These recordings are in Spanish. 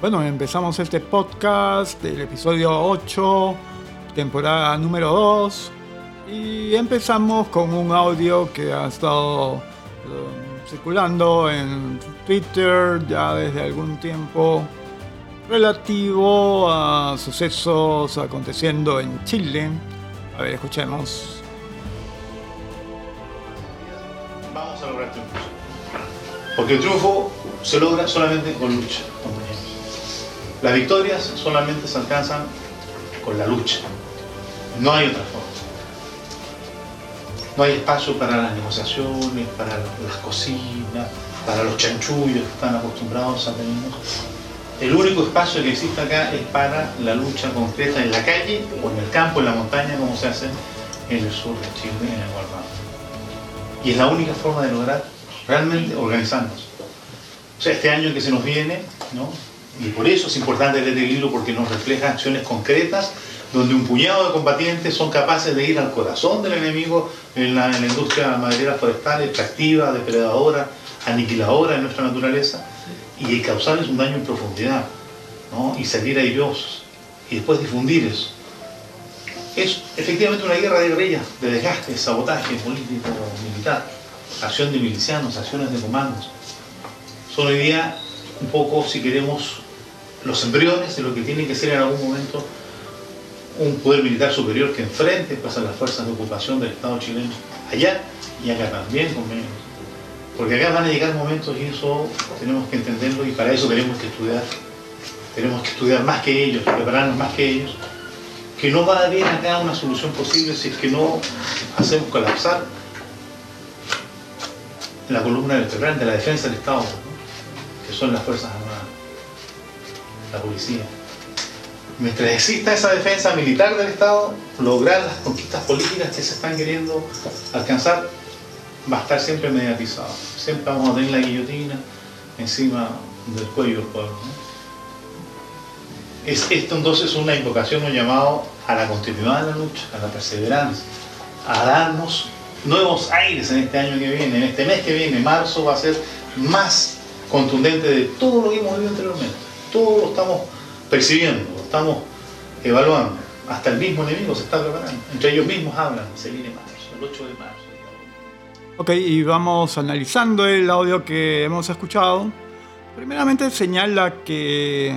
Bueno, empezamos este podcast del episodio 8, temporada número 2, y empezamos con un audio que ha estado eh, circulando en Twitter ya desde algún tiempo relativo a sucesos aconteciendo en Chile. A ver, escuchemos. Vamos a lograr triunfos. Porque el triunfo se logra solamente con lucha. Las victorias solamente se alcanzan con la lucha. No hay otra forma. No hay espacio para las negociaciones, para las cocinas, para los chanchullos que están acostumbrados a tener. El único espacio que existe acá es para la lucha concreta en la calle o en el campo, en la montaña, como se hace en el sur de Chile, en el Guardado. Y es la única forma de lograr realmente organizarnos. O sea, este año que se nos viene, ¿no? Y por eso es importante este libro porque nos refleja acciones concretas donde un puñado de combatientes son capaces de ir al corazón del enemigo en la, en la industria maderera forestal, extractiva, depredadora, aniquiladora de nuestra naturaleza, y causarles un daño en profundidad, ¿no? y salir airosos, y después difundir eso. Es efectivamente una guerra de guerrillas, de desgaste, sabotaje político, militar, acción de milicianos, acciones de comandos. Son hoy día un poco, si queremos, los embriones de lo que tiene que ser en algún momento un poder militar superior que enfrente a las fuerzas de ocupación del Estado chileno, allá y acá también con menos. Porque acá van a llegar momentos y eso tenemos que entenderlo y para eso tenemos que estudiar. Tenemos que estudiar más que ellos, prepararnos más que ellos. Que no va a haber acá una solución posible si es que no hacemos colapsar la columna vertebral de la defensa del Estado. Que son las Fuerzas Armadas, la policía. Mientras exista esa defensa militar del Estado, lograr las conquistas políticas que se están queriendo alcanzar va a estar siempre mediatizado. Siempre vamos a tener la guillotina encima del cuello del pueblo. ¿no? Es, esto entonces es una invocación, un llamado a la continuidad de la lucha, a la perseverancia, a darnos nuevos aires en este año que viene, en este mes que viene, marzo va a ser más contundente de todo lo que hemos vivido anteriormente. Todo lo estamos percibiendo, lo estamos evaluando. Hasta el mismo enemigo se está preparando. Entre ellos mismos hablan, se viene marzo, el 8 de marzo. Ok, y vamos analizando el audio que hemos escuchado. Primeramente señala que,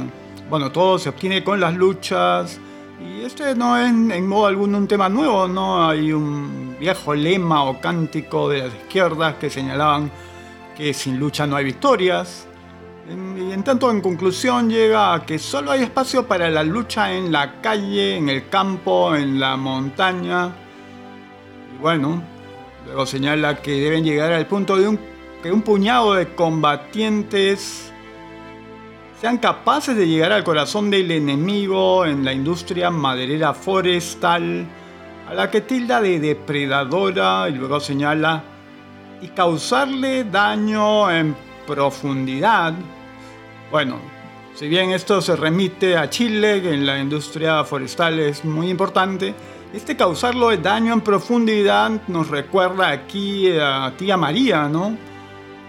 bueno, todo se obtiene con las luchas. Y este no es en modo alguno un tema nuevo, ¿no? Hay un viejo lema o cántico de las izquierdas que señalaban que sin lucha no hay victorias. Y en tanto, en conclusión, llega a que solo hay espacio para la lucha en la calle, en el campo, en la montaña. Y bueno, luego señala que deben llegar al punto de un, que un puñado de combatientes sean capaces de llegar al corazón del enemigo en la industria maderera forestal, a la que tilda de depredadora y luego señala y causarle daño en profundidad. Bueno, si bien esto se remite a Chile, que en la industria forestal es muy importante, este causarlo de daño en profundidad nos recuerda aquí a tía María, ¿no?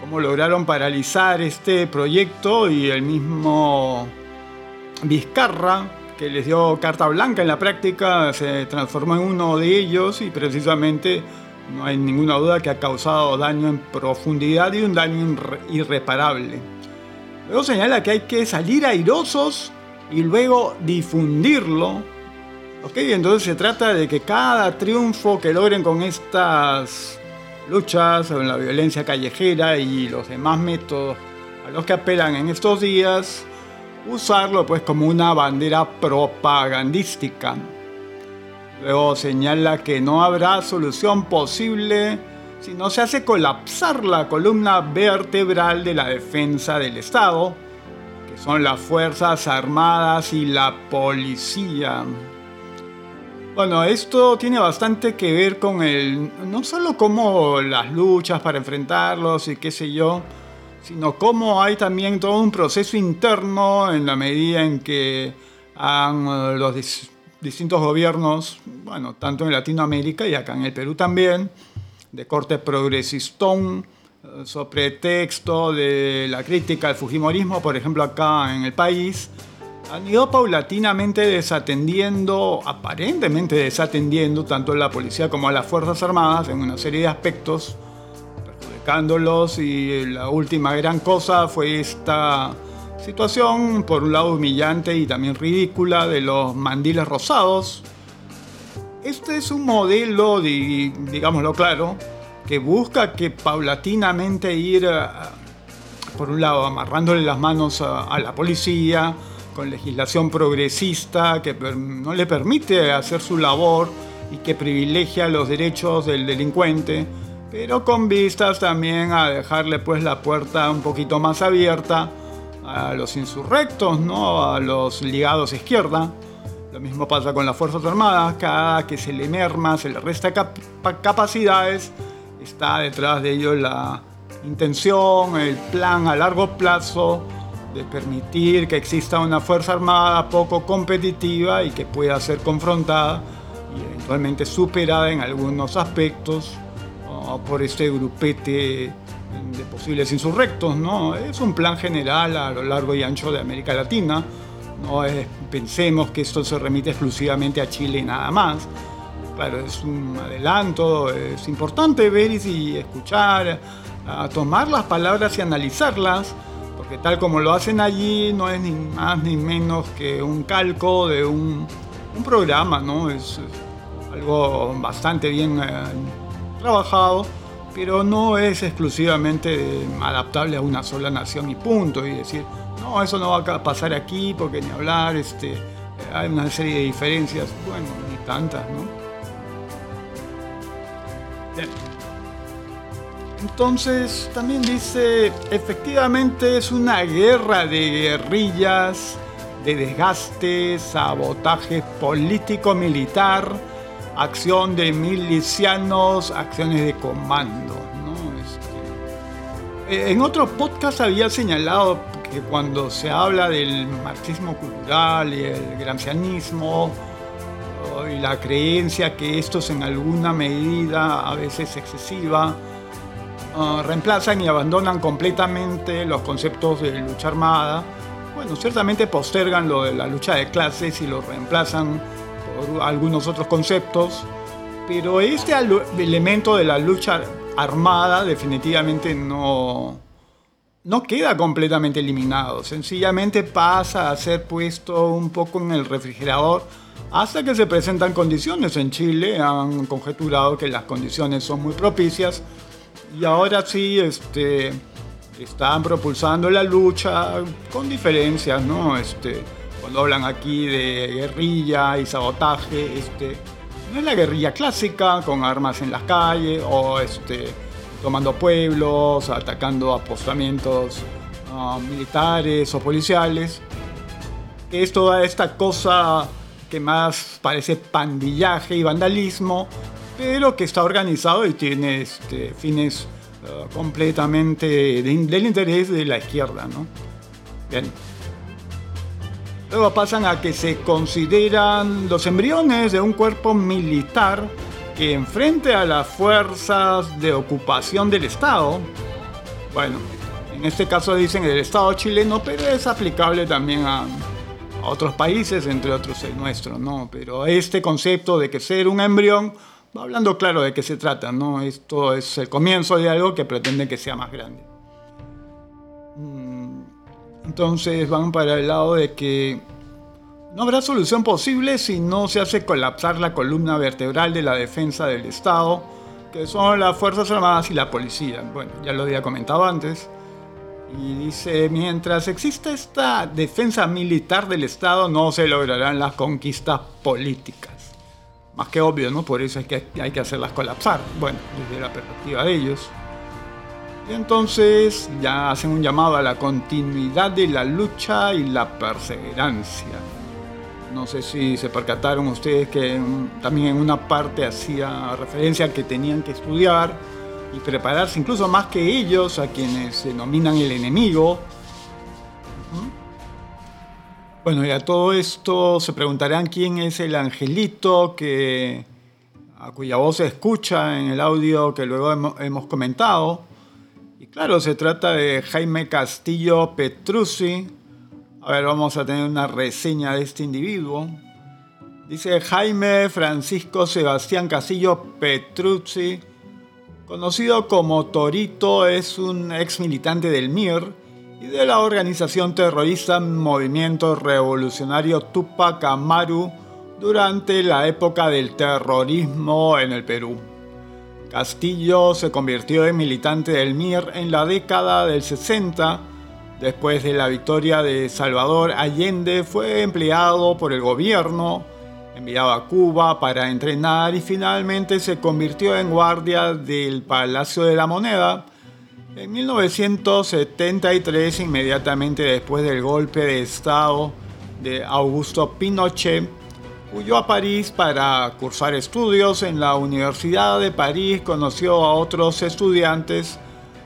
Cómo lograron paralizar este proyecto y el mismo Vizcarra, que les dio carta blanca en la práctica, se transformó en uno de ellos y precisamente no hay ninguna duda que ha causado daño en profundidad y un daño irreparable. Luego señala que hay que salir airosos y luego difundirlo. Ok, entonces se trata de que cada triunfo que logren con estas luchas sobre la violencia callejera y los demás métodos a los que apelan en estos días, usarlo pues como una bandera propagandística. Luego señala que no habrá solución posible si no se hace colapsar la columna vertebral de la defensa del Estado, que son las Fuerzas Armadas y la Policía. Bueno, esto tiene bastante que ver con el, no solo como las luchas para enfrentarlos y qué sé yo, sino cómo hay también todo un proceso interno en la medida en que han, eh, los distintos gobiernos, bueno, tanto en Latinoamérica y acá en el Perú también, de corte progresistón, sobre texto de la crítica al Fujimorismo, por ejemplo acá en el país, han ido paulatinamente desatendiendo, aparentemente desatendiendo, tanto la policía como a las Fuerzas Armadas en una serie de aspectos, perjudicándolos y la última gran cosa fue esta situación, por un lado humillante y también ridícula, de los mandiles rosados. Este es un modelo, digámoslo claro, que busca que paulatinamente ir, eh, por un lado, amarrándole las manos a la policía, con legislación progresista que no le permite hacer su labor y que privilegia los derechos del delincuente, pero con vistas también a dejarle pues la puerta un poquito más abierta a los insurrectos, ¿no? a los ligados a izquierda. Lo mismo pasa con las Fuerzas Armadas, cada que se le merma, se le resta capacidades, está detrás de ello la intención, el plan a largo plazo de permitir que exista una Fuerza Armada poco competitiva y que pueda ser confrontada y eventualmente superada en algunos aspectos por este grupete de posibles insurrectos. ¿no? Es un plan general a lo largo y ancho de América Latina. No pensemos que esto se remite exclusivamente a Chile y nada más. Claro, es un adelanto, es importante ver y escuchar, a tomar las palabras y analizarlas porque tal como lo hacen allí no es ni más ni menos que un calco de un, programa, ¿no? Es, algo bastante bien eh, trabajado, pero no es exclusivamente adaptable a una sola nación y punto, y decir, no, eso no va a pasar aquí porque ni hablar, este, hay una serie de diferencias, bueno, ni tantas, ¿no? Bien. Entonces también dice, efectivamente es una guerra de guerrillas, de desgaste, sabotaje político-militar, acción de milicianos, acciones de comando. Este, en otro podcast había señalado que cuando se habla del marxismo cultural y el grancianismo, y la creencia que esto es en alguna medida a veces excesiva, Ah, reemplazan y abandonan completamente los conceptos de lucha armada. Bueno, ciertamente postergan lo de la lucha de clases y lo reemplazan algunos otros conceptos, pero este elemento de la lucha armada definitivamente no, no queda completamente eliminado, sencillamente pasa a ser puesto un poco en el refrigerador hasta que se presentan condiciones. En Chile han conjeturado que las condiciones son muy propicias y ahora sí este, están propulsando la lucha con diferencias, ¿no? Este, cuando hablan aquí de guerrilla y sabotaje, este, no es la guerrilla clásica con armas en las calles o este, tomando pueblos, atacando apostamientos ah, militares o policiales. Es toda esta cosa que más parece pandillaje y vandalismo, pero que está organizado y tiene este, fines uh, completamente del interés de la izquierda. ¿no? Bien. Luego pasan a que se consideran los embriones de un cuerpo militar que enfrente a las fuerzas de ocupación del Estado, bueno, en este caso dicen el Estado chileno, pero es aplicable también a, otros países, entre otros el nuestro, ¿no? Pero este concepto de que ser un embrión hablando claro de qué se trata, ¿no? Esto es el comienzo de algo que pretende que sea más grande. Entonces van para el lado de que no habrá solución posible si no se hace colapsar la columna vertebral de la defensa del Estado, que son las Fuerzas Armadas y la policía. Bueno, ya lo había comentado antes. Y dice, mientras exista esta defensa militar del Estado, no se lograrán las conquistas políticas más que obvio, ¿no? Por eso hay que hacerlas colapsar, bueno, desde la perspectiva de ellos. Y entonces ya hacen un llamado a la continuidad de la lucha y la perseverancia. No sé si se percataron ustedes que también en una parte hacía referencia a que tenían que estudiar y prepararse incluso más que ellos, a quienes denominan el enemigo, bueno, y a todo esto se preguntarán quién es el angelito que, a cuya voz se escucha en el audio que luego hemos, comentado. Y claro, se trata de Jaime Castillo Petruzzi. A ver, vamos a tener una reseña de este individuo. Dice Jaime Francisco Sebastián Castillo Petruzzi, conocido como Torito, es un ex militante del MIR y de la organización terrorista Movimiento Revolucionario Tupac Amaru durante la época del terrorismo en el Perú. Castillo se convirtió en militante del MIR en la década del 60. Después de la victoria de Salvador Allende fue empleado por el gobierno, enviado a Cuba para entrenar y finalmente se convirtió en guardia del Palacio de la Moneda. En 1973, inmediatamente después del golpe de Estado de Augusto Pinochet, Huyó a París para cursar estudios en la Universidad de París, conoció a otros estudiantes,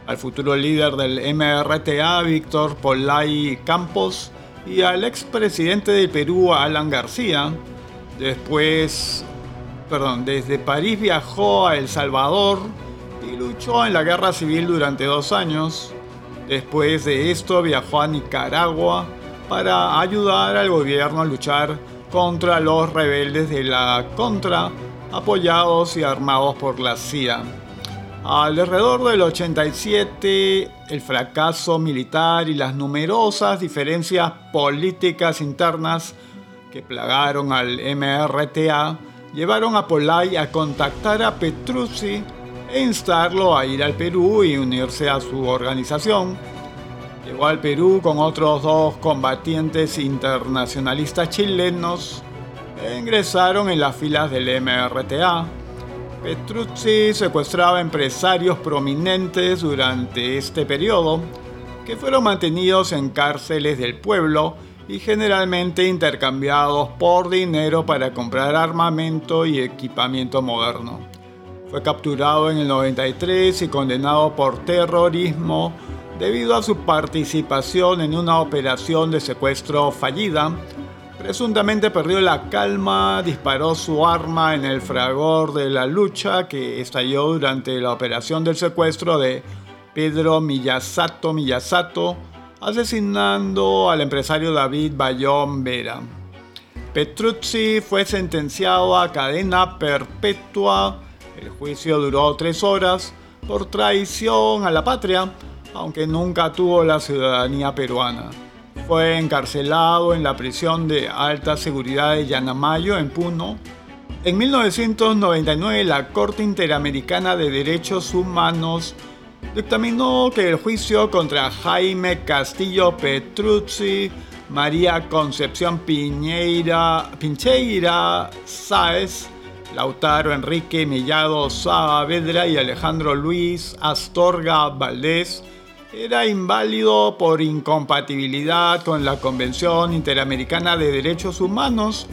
al futuro líder del MRTA, Víctor Polay Campos, y al expresidente del Perú, Alan García. Después, perdón, desde París viajó a El Salvador y luchó en la guerra civil durante dos años. Después de esto viajó a Nicaragua para ayudar al gobierno a luchar contra los rebeldes de la Contra, apoyados y armados por la CIA. Alrededor del 87, el fracaso militar y las numerosas diferencias políticas internas que plagaron al MRTA llevaron a Polay a contactar a Petruzzi e instarlo a ir al Perú y unirse a su organización Llegó al Perú con otros dos combatientes internacionalistas chilenos ingresaron en las filas del MRTA. Petruzzi secuestraba empresarios prominentes durante este periodo, que fueron mantenidos en cárceles del pueblo y generalmente intercambiados por dinero para comprar armamento y equipamiento moderno. Fue capturado en el 93 y condenado por terrorismo debido a su participación en una operación de secuestro fallida. Presuntamente perdió la calma, disparó su arma en el fragor de la lucha que estalló durante la operación del secuestro de Pedro Miyasato Miyasato, asesinando al empresario David Bayón Vera. Petruzzi fue sentenciado a cadena perpetua. El juicio duró tres horas por traición a la patria aunque nunca tuvo la ciudadanía peruana. Fue encarcelado en la prisión de alta seguridad de Yanamayo, en Puno. En 1999, la Corte Interamericana de Derechos Humanos dictaminó que el juicio contra Jaime Castillo Petruzzi, María Concepción Piñeira, Pincheira Sáez, Lautaro Enrique Mellado Saavedra y Alejandro Luis Astorga Valdés era inválido por incompatibilidad con la Convención Interamericana de Derechos Humanos.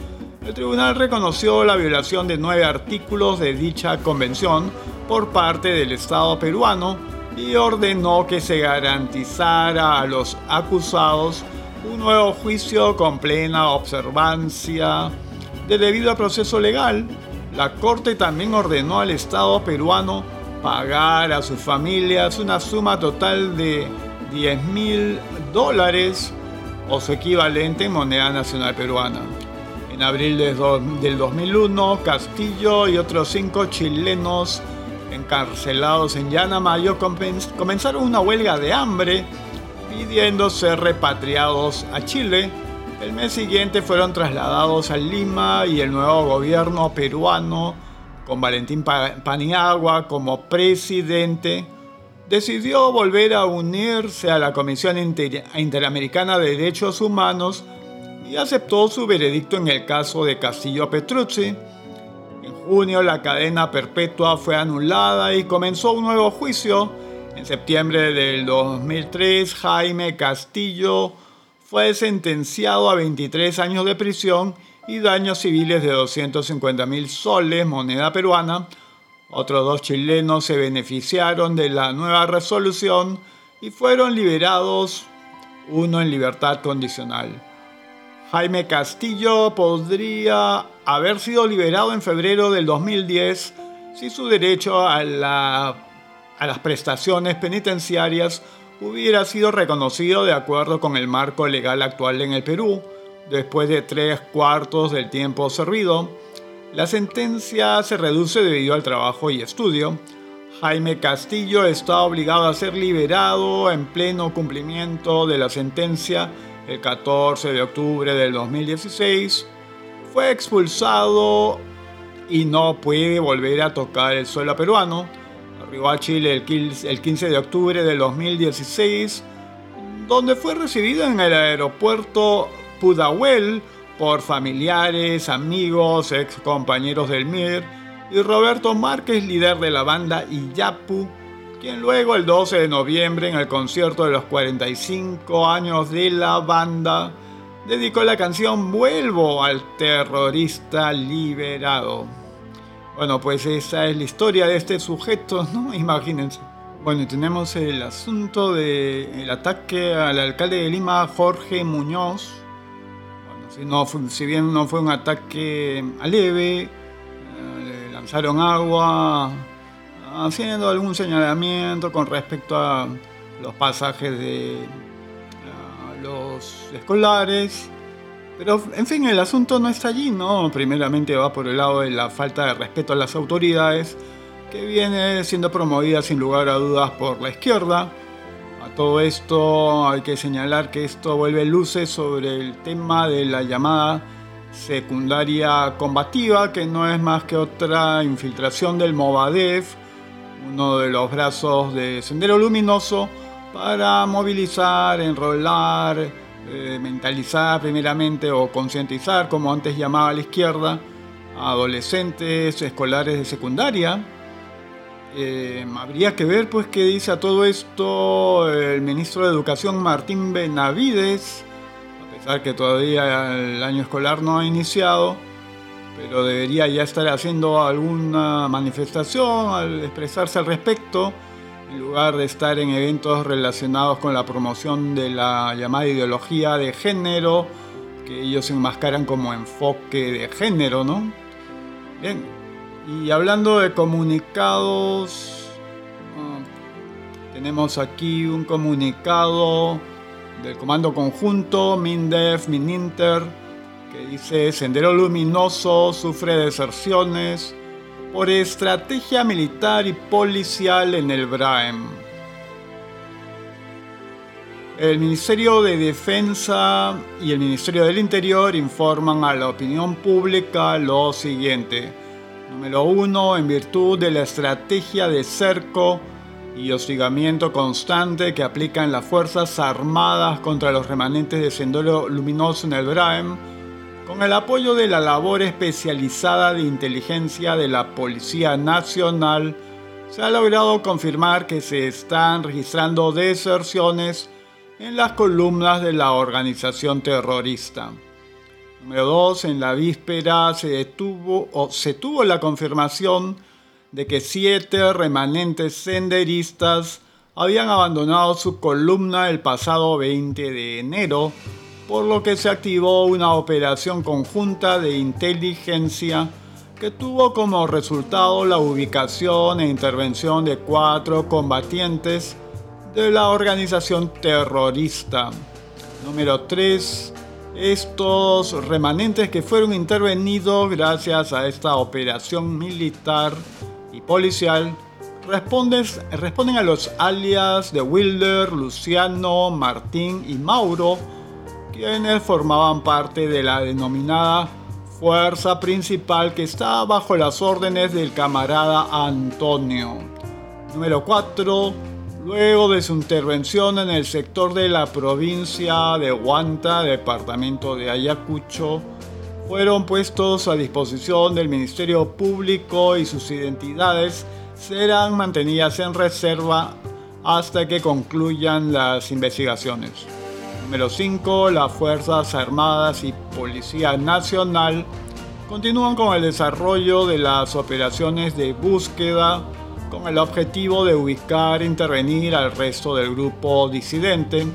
El tribunal reconoció la violación de nueve artículos de dicha convención por parte del Estado peruano y ordenó que se garantizara a los acusados un nuevo juicio con plena observancia de debido proceso legal. La Corte también ordenó al Estado peruano pagar a sus familias una suma total de 10 mil dólares o su equivalente en moneda nacional peruana. En abril del 2001, Castillo y otros cinco chilenos encarcelados en Yanamayo comenzaron una huelga de hambre pidiendo ser repatriados a Chile. El mes siguiente fueron trasladados a Lima y el nuevo gobierno peruano con Valentín Paniagua como presidente, decidió volver a unirse a la Comisión Interamericana de Derechos Humanos y aceptó su veredicto en el caso de Castillo Petruzzi. En junio la cadena perpetua fue anulada y comenzó un nuevo juicio. En septiembre del 2003 Jaime Castillo fue sentenciado a 23 años de prisión y daños civiles de 250 mil soles, moneda peruana. Otros dos chilenos se beneficiaron de la nueva resolución y fueron liberados, uno en libertad condicional. Jaime Castillo podría haber sido liberado en febrero del 2010 si su derecho a a las prestaciones penitenciarias hubiera sido reconocido de acuerdo con el marco legal actual en el Perú, después de tres cuartos del tiempo servido. La sentencia se reduce debido al trabajo y estudio. Jaime Castillo está obligado a ser liberado en pleno cumplimiento de la sentencia el 14 de octubre del 2016. Fue expulsado y no puede volver a tocar el suelo peruano. Arribó a Chile el 15 de octubre del 2016, donde fue recibido en el aeropuerto Pudahuel por familiares, amigos, ex compañeros del MIR y Roberto Márquez, líder de la banda Iyapu, quien luego el 12 de noviembre en el concierto de los 45 años de la banda dedicó la canción Vuelvo al terrorista liberado. Bueno, pues esa es la historia de este sujeto, ¿no? Imagínense. Bueno, y tenemos el asunto del ataque al alcalde de Lima, Jorge Muñoz. Si, bien no fue un ataque leve, eh, le lanzaron agua, haciendo algún señalamiento con respecto a los pasajes de los escolares. Pero, en fin, el asunto no está allí, ¿no? Primeramente va por el lado de la falta de respeto a las autoridades, que viene siendo promovida sin lugar a dudas por la izquierda. Todo esto hay que señalar que esto vuelve luces sobre el tema de la llamada secundaria combativa, que no es más que otra infiltración del Movadef, uno de los brazos de Sendero Luminoso, para movilizar, enrolar, eh, mentalizar primeramente o concientizar, como antes llamaba la izquierda, adolescentes escolares de secundaria. Eh, habría que ver pues qué dice a todo esto el ministro de Educación Martín Benavides, a pesar que todavía el año escolar no ha iniciado, pero debería ya estar haciendo alguna manifestación al expresarse al respecto en lugar de estar en eventos relacionados con la promoción de la llamada ideología de género, que ellos enmascaran como enfoque de género, ¿no? Bien, y hablando de comunicados, ah, tenemos aquí un comunicado del Comando Conjunto, MINDEF, MININTER, que dice Sendero Luminoso sufre deserciones, por estrategia militar y policial en el Braem. El Ministerio de Defensa y el Ministerio del Interior informan a la opinión pública lo siguiente. Número 1. En virtud de la estrategia de cerco y hostigamiento constante que aplican las Fuerzas Armadas contra los remanentes de Sendero Luminoso en el Braem, con el apoyo de la labor especializada de inteligencia de la Policía Nacional, se ha logrado confirmar que se están registrando deserciones en las columnas de la organización terrorista. Número 2. En la víspera se, detuvo, o se tuvo la confirmación de que siete remanentes senderistas habían abandonado su columna el pasado 20 de enero por lo que se activó una operación conjunta de inteligencia que tuvo como resultado la ubicación e intervención de cuatro combatientes de la organización terrorista. Número 3. Estos remanentes que fueron intervenidos gracias a esta operación militar y policial responden, a los alias de Wilder, Luciano, Martín y Mauro, quienes formaban parte de la denominada fuerza principal que estaba bajo las órdenes del camarada Antonio. Número 4. Luego de su intervención en el sector de la provincia de Huanta, departamento de Ayacucho, fueron puestos a disposición del Ministerio Público y sus identidades serán mantenidas en reserva hasta que concluyan las investigaciones. Número 5. Las Fuerzas Armadas y Policía Nacional continúan con el desarrollo de las operaciones de búsqueda con el objetivo de ubicar e intervenir al resto del grupo disidente.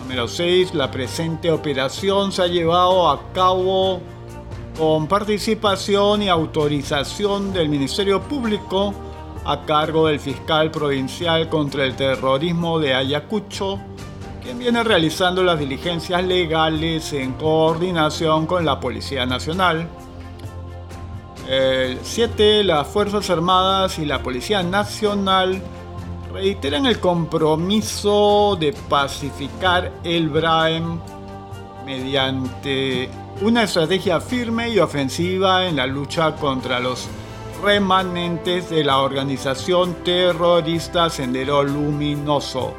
Número 6. La presente operación se ha llevado a cabo con participación y autorización del Ministerio Público a cargo del fiscal provincial contra el terrorismo de Ayacucho, quien viene realizando las diligencias legales en coordinación con la Policía Nacional. El 7. Las Fuerzas Armadas y la Policía Nacional reiteran el compromiso de pacificar el Braem mediante una estrategia firme y ofensiva en la lucha contra los remanentes de la organización terrorista Sendero Luminoso,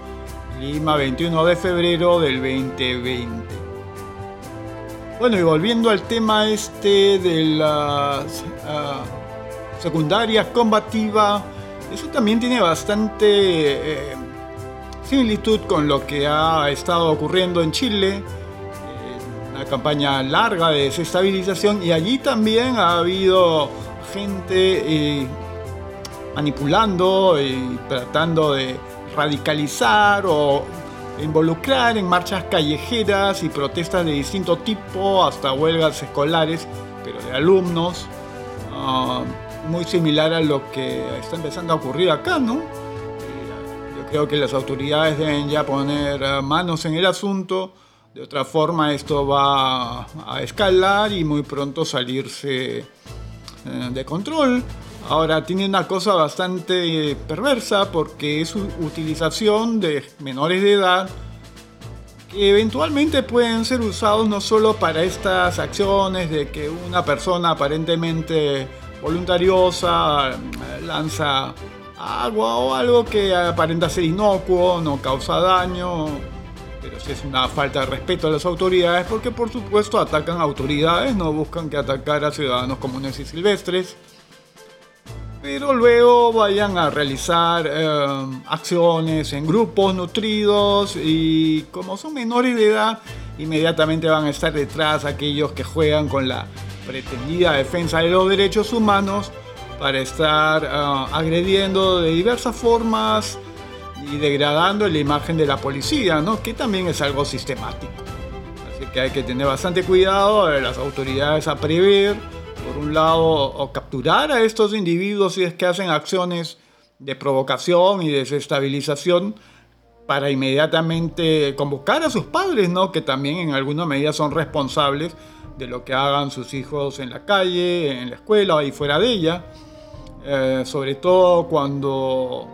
Lima 21 de febrero del 2020. Bueno, y volviendo al tema este de las uh, secundarias combativas, eso también tiene bastante eh, similitud con lo que ha estado ocurriendo en Chile, una campaña larga de desestabilización y allí también ha habido gente eh, manipulando y tratando de radicalizar o involucrar en marchas callejeras y protestas de distinto tipo, hasta huelgas escolares, pero de alumnos. Ah, muy similar a lo que está empezando a ocurrir acá, ¿no? Eh, yo creo que las autoridades deben ya poner eh, manos en el asunto, de otra forma esto va a escalar y muy pronto salirse eh, de control. Ahora tiene una cosa bastante perversa porque es utilización de menores de edad que eventualmente pueden ser usados no solo para estas acciones de que una persona aparentemente voluntariosa, lanza agua o algo que aparenta ser inocuo, no causa daño, pero si es una falta de respeto a las autoridades, porque por supuesto atacan autoridades, no buscan que atacar a ciudadanos comunes y silvestres. Pero luego vayan a realizar eh, acciones en grupos nutridos y como son menores de edad, inmediatamente van a estar detrás aquellos que juegan con la pretendida defensa de los derechos humanos para estar ah, agrediendo de diversas formas y degradando la imagen de la policía, ¿no? que también es algo sistemático. Así que hay que tener bastante cuidado de las autoridades a prever, por un lado, capturar a estos individuos si es que hacen acciones de provocación y desestabilización para inmediatamente convocar a sus padres, ¿no? que también en alguna medida son responsables de lo que hagan sus hijos en la calle, en la escuela y fuera de ella, eh, sobre todo cuando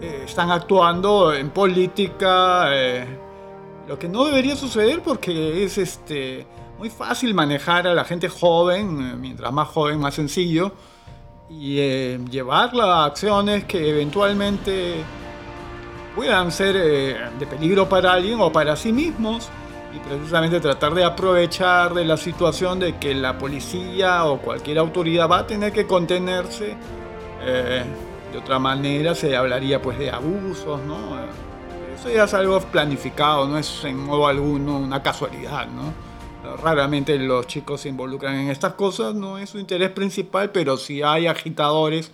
eh, están actuando en política, eh, lo que no debería suceder porque es este, muy fácil manejar a la gente joven, mientras más joven más sencillo, y llevarla a acciones que eventualmente puedan ser de peligro para alguien o para sí mismos y precisamente tratar de aprovechar de la situación de que la policía o cualquier autoridad va a tener que contenerse. Eh, de otra manera se hablaría pues de abusos, ¿no? Eso ya es algo planificado, no es en modo alguno una casualidad, ¿no? Raramente los chicos se involucran en estas cosas, no es su interés principal, pero si hay agitadores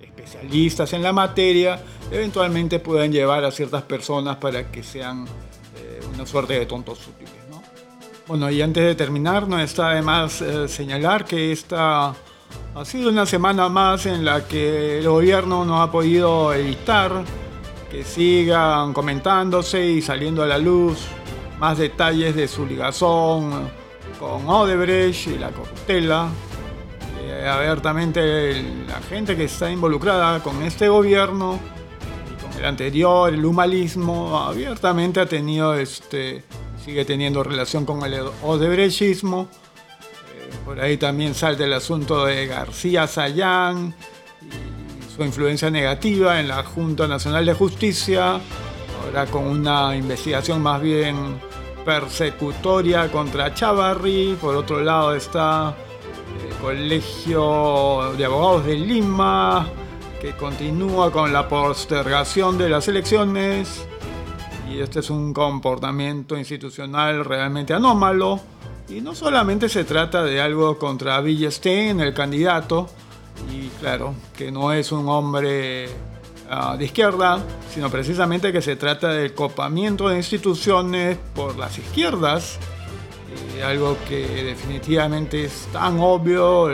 especialistas en la materia, eventualmente pueden llevar a ciertas personas para que sean una suerte de tontos útiles. ¿no? Bueno, y antes de terminar, no está de más eh, señalar que esta ha sido una semana más en la que el gobierno no ha podido evitar que sigan comentándose y saliendo a la luz más detalles de su ligazón con Odebrecht y la corruptela. Eh, abiertamente la gente que está involucrada con este gobierno el anterior, el humanismo, abiertamente ha tenido, este, sigue teniendo relación con el odebrechismo. Eh, por ahí también salta el asunto de García Sayán y su influencia negativa en la Junta Nacional de Justicia, ahora con una investigación más bien persecutoria contra Chavarri. Por otro lado está el Colegio de Abogados de Lima, que continúa con la postergación de las elecciones. Y este es un comportamiento institucional realmente anómalo. Y no solamente se trata de algo contra Villestein, el candidato, y claro, que no es un hombre ah, de izquierda, sino precisamente que se trata del copamiento de instituciones por las izquierdas, algo que definitivamente es tan obvio,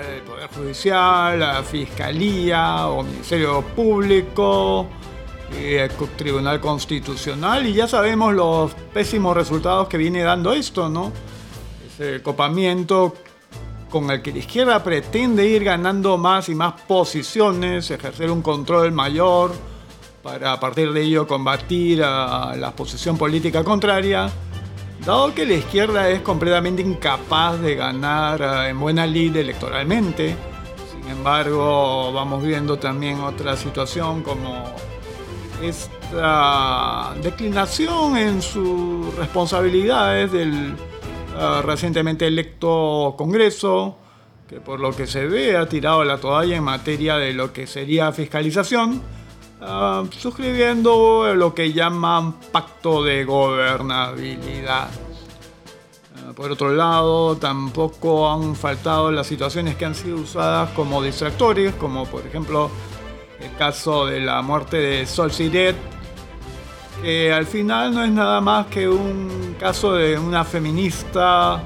el Poder Judicial, la Fiscalía o Ministerio Público, el Tribunal Constitucional y ya sabemos los pésimos resultados que viene dando esto, ¿no? Ese copamiento con el que la izquierda pretende ir ganando más y más posiciones, ejercer un control mayor para a partir de ello combatir a la posición política contraria, dado que la izquierda es completamente incapaz de ganar eh, en buena lid electoralmente. Sin embargo, vamos viendo también otra situación como esta declinación en sus responsabilidades del eh, recientemente electo Congreso, que por lo que se ve ha tirado la toalla en materia de lo que sería fiscalización, uh, suscribiendo lo que llaman pacto de gobernabilidad. Uh, por otro lado, tampoco han faltado las situaciones que han sido usadas como distractores, como por ejemplo el caso de la muerte de Sol Siret, que al final no es nada más que un caso de una feminista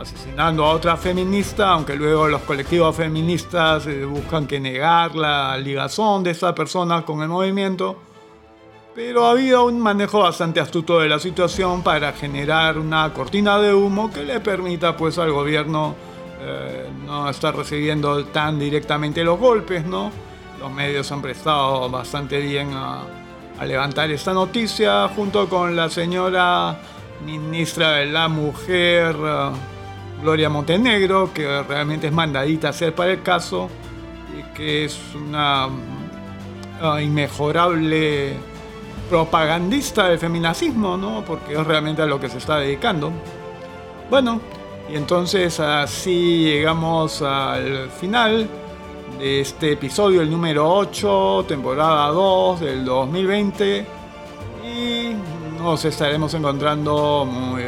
asesinando a otra feminista, aunque luego los colectivos feministas eh, buscan que negar la ligazón de esa persona con el movimiento. Pero ha habido un manejo bastante astuto de la situación para generar una cortina de humo que le permita pues al gobierno eh, no estar recibiendo tan directamente los golpes, ¿no? Los medios han prestado bastante bien a, a levantar esta noticia junto con la señora ministra de la Mujer, Gloria Montenegro, que realmente es mandadita a hacer para el caso y que es una eh, inmejorable propagandista del feminacismo, ¿no? Porque es realmente a lo que se está dedicando. Bueno, y entonces así llegamos al final de este episodio, el número 8, temporada 2 del 2020. Y nos estaremos encontrando muy